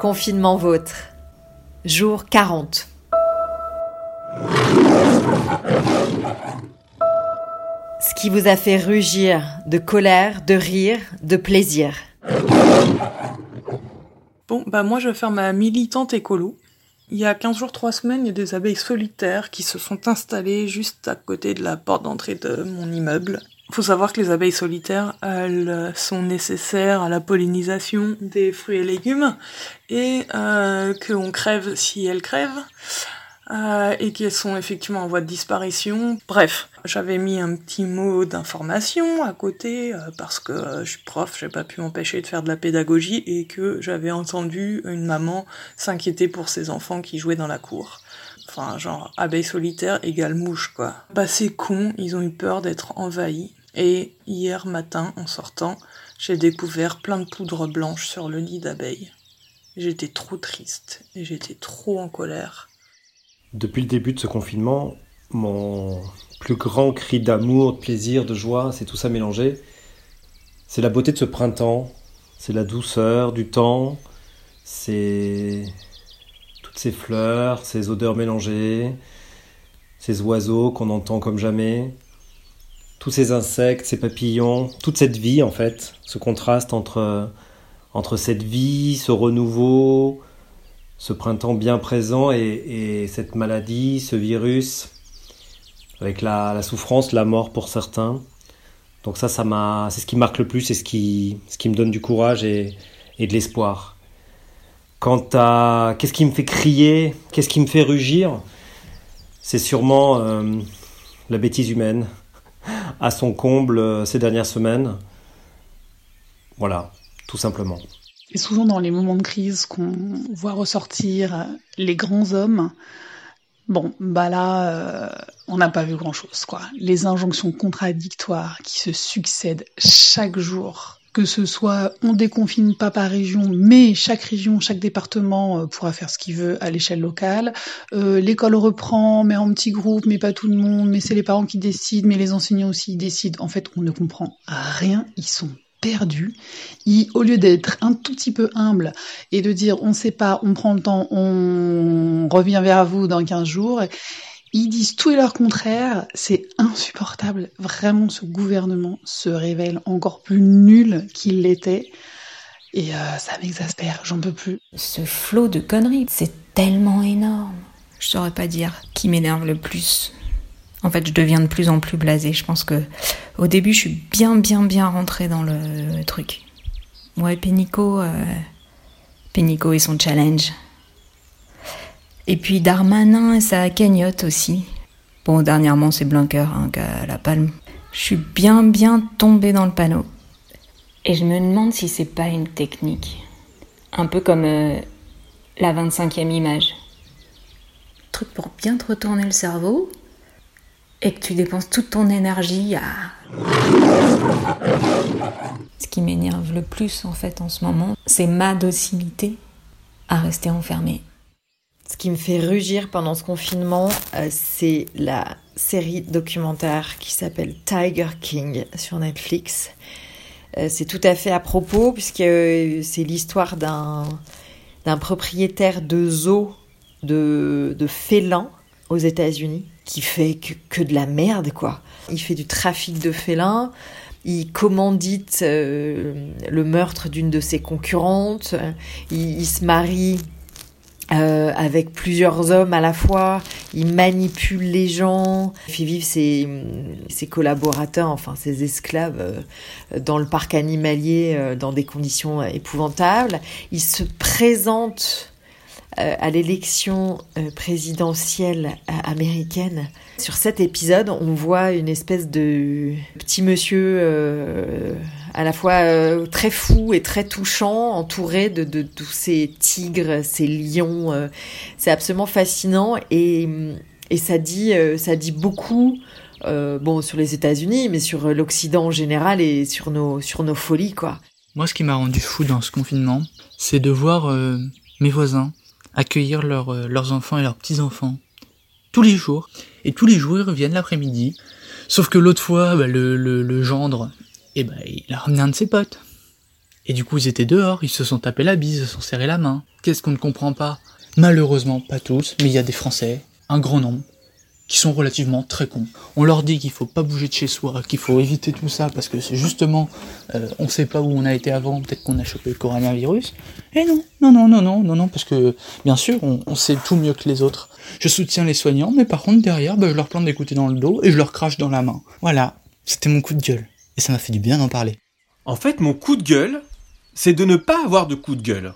Confinement vôtre. Jour 40. Ce qui vous a fait rugir de colère, de rire, de plaisir. Bon, bah moi je vais faire ma militante écolo. Il y a 15 jours, 3 semaines, il y a des abeilles solitaires qui se sont installées juste à côté de la porte d'entrée de mon immeuble. Faut savoir que les abeilles solitaires, elles sont nécessaires à la pollinisation des fruits et légumes et euh, qu'on crève si elles crèvent. Euh, et qu'elles sont effectivement en voie de disparition. Bref, j'avais mis un petit mot d'information à côté euh, parce que euh, je suis prof, j'ai pas pu m'empêcher de faire de la pédagogie et que j'avais entendu une maman s'inquiéter pour ses enfants qui jouaient dans la cour. Enfin, genre abeille solitaire égale mouche quoi. Bah c'est con, ils ont eu peur d'être envahis. Et hier matin, en sortant, j'ai découvert plein de poudre blanche sur le nid d'abeilles. J'étais trop triste et j'étais trop en colère. Depuis le début de ce confinement, mon plus grand cri d'amour, de plaisir, de joie, c'est tout ça mélangé. C'est la beauté de ce printemps, c'est la douceur du temps, c'est toutes ces fleurs, ces odeurs mélangées, ces oiseaux qu'on entend comme jamais, tous ces insectes, ces papillons, toute cette vie en fait, ce contraste entre, cette vie, ce renouveau, ce printemps bien présent et, cette maladie, ce virus, avec la, souffrance, la mort pour certains. Donc ça, ça m'a, c'est ce qui marque le plus et ce qui, ce qui me donne du courage et, de l'espoir. Quant à qu'est-ce qui me fait crier, qu'est-ce qui me fait rugir, c'est sûrement euh, la bêtise humaine à son comble euh, ces dernières semaines. Voilà, tout simplement. C'est souvent dans les moments de crise qu'on voit ressortir les grands hommes. Bon, bah là, euh, on n'a pas vu grand-chose, quoi. Les injonctions contradictoires qui se succèdent chaque jour, que ce soit on déconfine pas par région, mais chaque région, chaque département euh, pourra faire ce qu'il veut à l'échelle locale. Euh, l'école reprend, mais en petits groupes, mais pas tout le monde, mais c'est les parents qui décident, mais les enseignants aussi décident. En fait, on ne comprend rien, ils sont perdu. au lieu d'être un tout petit peu humble et de dire on ne sait pas, on prend le temps, on revient vers vous dans 15 jours, ils disent tout et leur contraire. C'est insupportable. Vraiment, ce gouvernement se révèle encore plus nul qu'il l'était. Et euh, ça m'exaspère, j'en peux plus. Ce flot de conneries, c'est tellement énorme. Je saurais pas dire qui m'énerve le plus. En fait, je deviens de plus en plus blasée. Je pense que au début, je suis bien, bien, bien rentrée dans le, truc. Ouais, Pénico, euh, Pénico et son challenge. Et puis Darmanin et sa cagnotte aussi. Bon, dernièrement, c'est Blanquer hein, qui a la palme. Je suis bien, bien tombée dans le panneau. Et je me demande si c'est pas une technique. Un peu comme euh, la 25e image. Truc pour bien te retourner le cerveau et que tu dépenses toute ton énergie à... Ce qui m'énerve le plus en fait en ce moment, c'est ma docilité à rester enfermée. Ce qui me fait rugir pendant ce confinement, euh, c'est la série documentaire qui s'appelle Tiger King sur Netflix. Euh, c'est tout à fait à propos puisque euh, c'est l'histoire d'un propriétaire de zoo de, félins aux États-Unis qui fait que, de la merde, quoi. Il fait du trafic de félins, il commandite le meurtre d'une de ses concurrentes, il, se marie euh, avec plusieurs hommes à la fois, il manipule les gens, il fait vivre ses, ses collaborateurs, enfin ses esclaves, euh, dans le parc animalier dans des conditions épouvantables. Il se présente euh, à l'élection euh, présidentielle euh, américaine. Sur cet épisode, on voit une espèce de petit monsieur à la fois très fou et très touchant, entouré de, tous ces tigres, ces lions. c'est absolument fascinant et, ça, dit, ça dit beaucoup bon, sur les États-Unis, mais sur l'Occident en général et sur nos, folies, quoi. Moi, ce qui m'a rendu fou dans ce confinement, c'est de voir mes voisins accueillir euh, leurs enfants et leurs petits-enfants tous les jours. Et tous les jours, ils reviennent l'après-midi. Sauf que l'autre fois, bah, le, gendre, eh ben, il a ramené un de ses potes. Et du coup, ils étaient dehors, ils se sont tapés la bise, ils se sont serrés la main. Qu'est-ce qu'on ne comprend pas? Malheureusement, pas tous, mais il y a des Français, un grand nombre, qui sont relativement très cons. On leur dit qu'il faut pas bouger de chez soi, qu'il faut éviter tout ça parce que c'est justement, euh, on sait pas où on a été avant, peut-être qu'on a chopé le coronavirus. Et non, non, non, non, non, non, non, parce que bien sûr, on, sait tout mieux que les autres. Je soutiens les soignants, mais par contre derrière, bah, je leur plante des dans le dos et je leur crache dans la main. Voilà, c'était mon coup de gueule et ça m'a fait du bien d'en parler. En fait, mon coup de gueule, c'est de ne pas avoir de coup de gueule.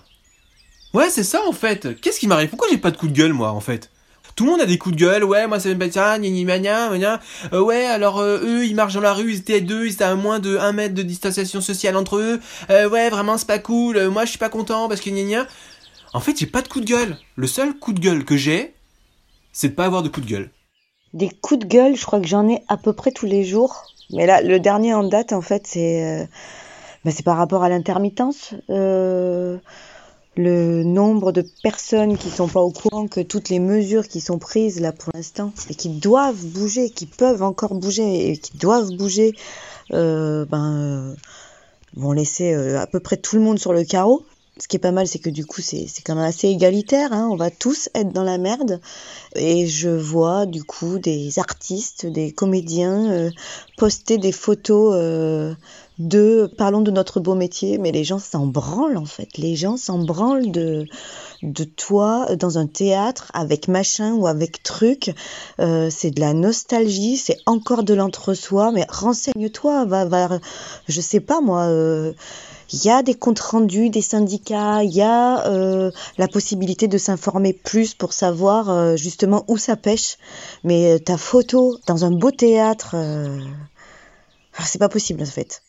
Ouais, c'est ça en fait. Qu'est-ce qui m'arrive? Pourquoi j'ai pas de coup de gueule moi en fait? Tout le monde a des coups de gueule, ouais, moi ça me pas ça, ni euh, ouais, alors euh, eux, ils marchent dans la rue, ils étaient deux, ils étaient à moins de 1 mètre de distanciation sociale entre eux, euh, ouais, vraiment c'est pas cool, moi je suis pas content parce que gna En fait, j'ai pas de coup de gueule. Le seul coup de gueule que j'ai, c'est de pas avoir de coup de gueule. Des coups de gueule, je crois que j'en ai à peu près tous les jours. Mais là, le dernier en date, en fait, c'est c'est par rapport à l'intermittence. Euh, le nombre de personnes qui sont pas au courant que toutes les mesures qui sont prises là pour l'instant et qui doivent bouger, qui peuvent encore bouger et qui doivent bouger, euh, ben, vont laisser à peu près tout le monde sur le carreau. Ce qui est pas mal, c'est que du coup, c'est quand même assez égalitaire. Hein. On va tous être dans la merde. Et je vois du coup des artistes, des comédiens poster des photos de parlons de notre beau métier, mais les gens s'en branlent en fait. Les gens s'en branlent de, de toi dans un théâtre avec machin ou avec truc. Euh, c'est de la nostalgie, c'est encore de l'entre-soi, mais renseigne-toi, va, va, je sais pas moi. Euh, il y a des comptes rendus des syndicats, il y a euh, la possibilité de s'informer plus pour savoir justement où ça pêche. Mais ta photo dans un beau théâtre, ah, c'est pas possible en fait.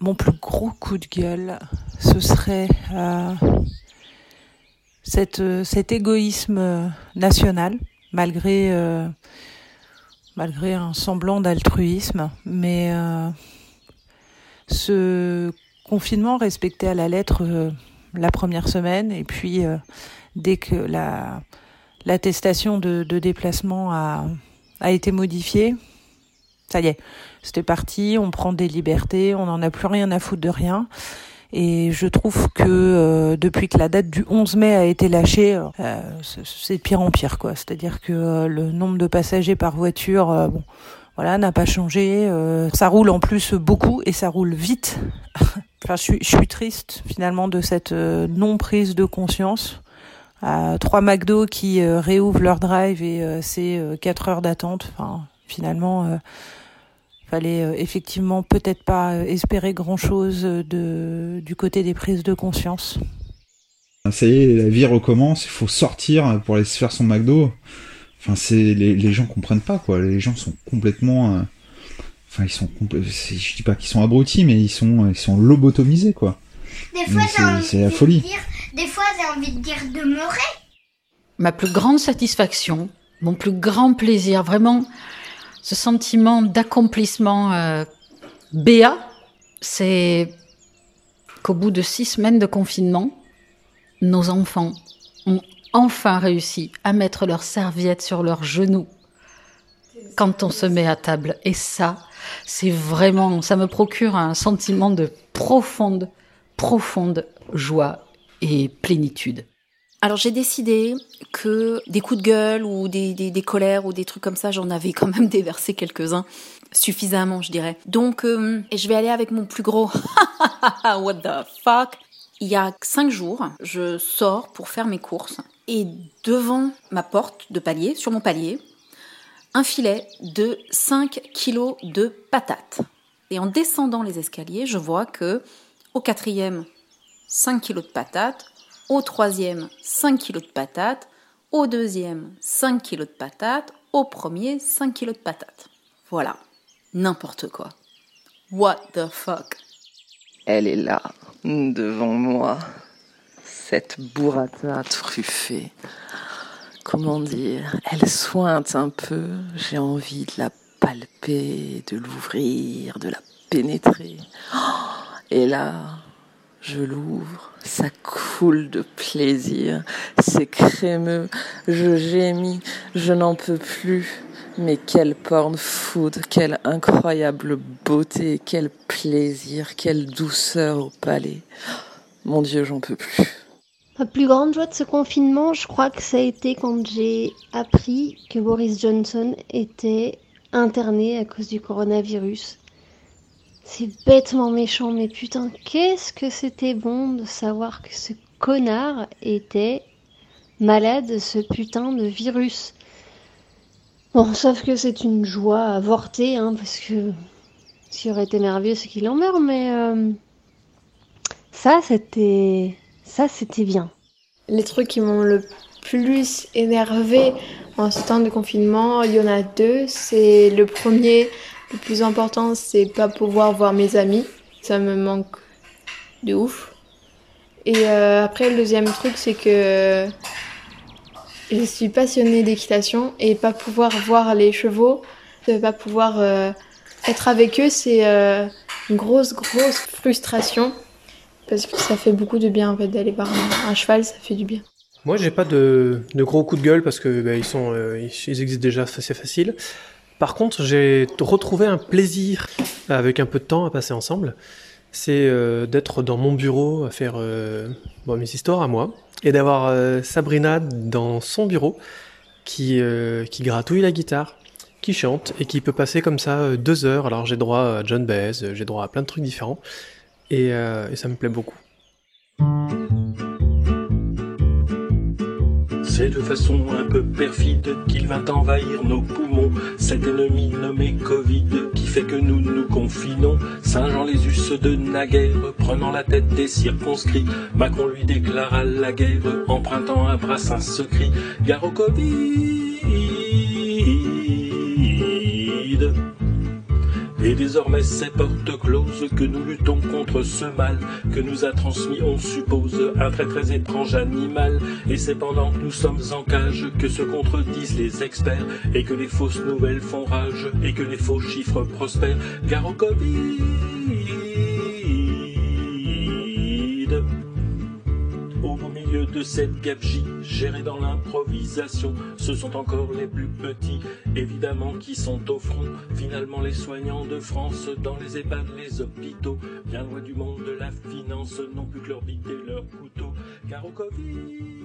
Mon plus gros coup de gueule, ce serait euh, cette, euh, cet égoïsme euh, national, malgré, malgré un semblant d'altruisme, mais ce confinement respecté à la lettre la première semaine, et puis dès que la l'attestation de, déplacement a, a été modifiée, ça y est, c'était parti, on prend des libertés, on n'en a plus rien à foutre de rien. Et je trouve que euh, depuis que la date du 11 mai a été lâchée, euh, c'est de pire en pire, quoi. C'est-à-dire que euh, le nombre de passagers par voiture, bon, voilà, n'a pas changé. ça roule en plus beaucoup et ça roule vite. enfin, je suis, triste finalement de cette non prise de conscience. trois McDo qui réouvrent leur drive et c'est quatre heures d'attente. Enfin, finalement fallait euh, effectivement peut-être pas euh, espérer grand-chose du côté des prises de conscience. Ça y est, la vie recommence, il faut sortir pour aller se faire son McDo. Enfin, c'est les, les gens comprennent pas. Les gens sont complètement, euh, enfin ils sont je dis pas qu'ils sont abrutis, mais ils sont ils sont lobotomisés quoi. Des fois c'est la folie. Dire, des fois j'ai envie de dire de Ma plus grande satisfaction, mon plus grand plaisir, vraiment ce sentiment d'accomplissement euh, béat, c'est qu'au bout de six semaines de confinement, nos enfants ont enfin réussi à mettre leurs serviettes sur leurs genoux quand on se met à table. Et ça, c'est vraiment, ça me procure un sentiment de profonde, profonde joie et plénitude. Alors j'ai décidé que des coups de gueule ou des, des, colères ou des trucs comme ça, j'en avais quand même déversé quelques-uns, suffisamment je dirais. Donc euh, je vais aller avec mon plus gros what the fuck? Il y a cinq jours, je sors pour faire mes courses et devant ma porte de palier, sur mon palier, un filet de 5 kilos de patates. Et en descendant les escaliers, je vois que au quatrième, 5 kilos de patates, au troisième, 5 kg de patates. Au deuxième, 5 kg de patates. Au premier, 5 kg de patates. Voilà. N'importe quoi. What the fuck? Elle est là, devant moi. Cette burrata truffée. Comment dire Elle sointe un peu. J'ai envie de la palper, de l'ouvrir, de la pénétrer. Et là, je l'ouvre, ça coule de plaisir, c'est crémeux, je gémis, je n'en peux plus. Mais quel porn food, quelle incroyable beauté, quel plaisir, quelle douceur au palais. Mon Dieu, j'en peux plus. Ma plus grande joie de ce confinement, je crois que ça a été quand j'ai appris que Boris Johnson était interné à cause du coronavirus. C'est bêtement méchant, mais putain, qu'est-ce que c'était bon de savoir que ce connard était malade de ce putain de virus. Bon, sauf que c'est une joie avortée, hein, parce que qui aurait été merveilleux, c'est qu'il en meurt, mais euh, ça, c'était ça, c'était bien. Les trucs qui m'ont le plus énervé en ce temps de confinement, il y en a deux. C'est le premier, le plus important, c'est pas pouvoir voir mes amis. Ça me manque de ouf. Et euh, après, le deuxième truc, c'est que je suis passionnée d'équitation et pas pouvoir voir les chevaux, de pas pouvoir euh, être avec eux, c'est euh, une grosse, grosse frustration parce que ça fait beaucoup de bien en fait d'aller voir un, cheval, ça fait du bien. Moi, j'ai pas de, gros coups de gueule parce que bah, ils sont, ils existent déjà, c'est facile. Par contre, j'ai retrouvé un plaisir avec un peu de temps à passer ensemble. C'est d'être dans mon bureau à faire bon, mes histoires à moi et d'avoir euh, Sabrina dans son bureau qui, euh, qui gratouille la guitare, qui chante et qui peut passer comme ça euh, deux heures. Alors j'ai droit à John Baez, j'ai droit à plein de trucs différents et, et ça me plaît beaucoup. C'est de façon un peu perfide qu'il va envahir nos poumons. Cet ennemi nommé Covid qui fait que nous nous confinons. Saint-Jean-les-Us de naguère, prenant la tête des circonscrits. Macron lui déclara la guerre, empruntant un brassin secret. Gare au Covid. Désormais c'est porte close que nous luttons contre ce mal que nous a transmis, on suppose, un très très étrange animal. Et c'est pendant que nous sommes en cage que se contredisent les experts et que les fausses nouvelles font rage et que les faux chiffres prospèrent. Car au Covid, de cette gabegie gérée dans l'improvisation. Ce sont encore les plus petits, évidemment, qui sont au front. Finalement, les soignants de France, dans les EHPAD, les hôpitaux, bien loin du monde de la finance, n'ont plus que leur bite et leur couteau. Car au Covid,